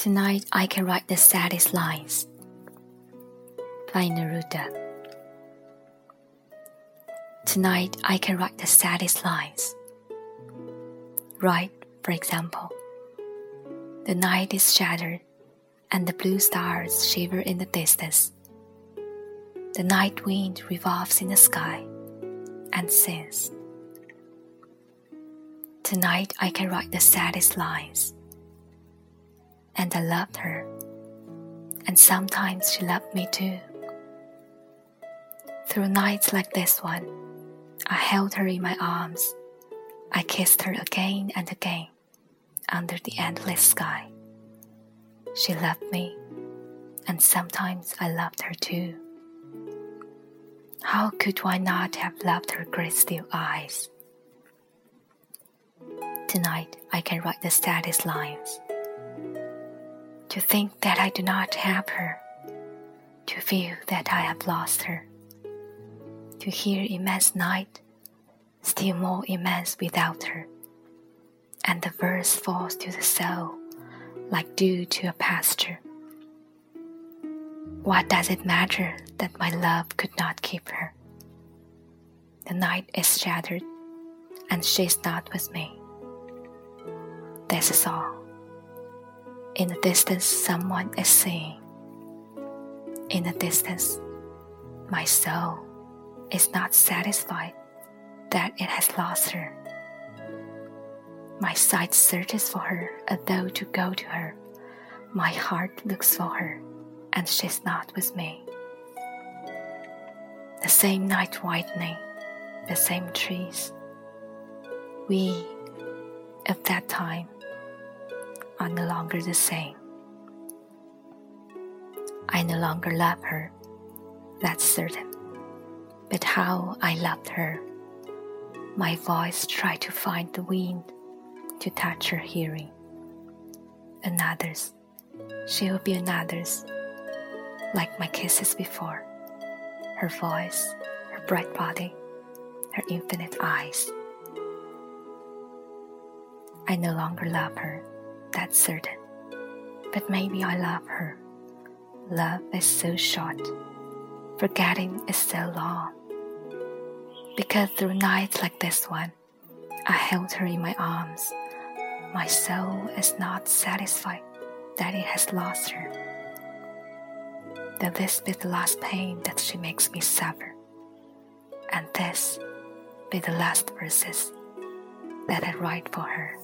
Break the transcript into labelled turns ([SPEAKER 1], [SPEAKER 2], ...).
[SPEAKER 1] Tonight I can write the saddest lines by Neruda. Tonight I can write the saddest lines. Write, for example, the night is shattered and the blue stars shiver in the distance. The night wind revolves in the sky and sings. Tonight I can write the saddest lines and I loved her, and sometimes she loved me too. Through nights like this one, I held her in my arms. I kissed her again and again under the endless sky. She loved me, and sometimes I loved her too. How could I not have loved her still eyes? Tonight I can write the saddest lines to think that I do not have her, to feel that I have lost her, to hear immense night, still more immense without her, and the verse falls to the soul like dew to a pasture. What does it matter that my love could not keep her? The night is shattered, and she's not with me. This is all. In the distance, someone is saying, In the distance, my soul is not satisfied that it has lost her. My sight searches for her as though to go to her. My heart looks for her, and she's not with me. The same night whitening, the same trees. We, of that time, are no longer the same. I no longer love her, that's certain. But how I loved her. My voice tried to find the wind to touch her hearing. Another's, she will be another's, like my kisses before. Her voice, her bright body, her infinite eyes. I no longer love her that's certain. But maybe I love her. Love is so short, forgetting is so long. Because through nights like this one, I held her in my arms. My soul is not satisfied that it has lost her. That this be the last pain that she makes me suffer, and this be the last verses that I write for her.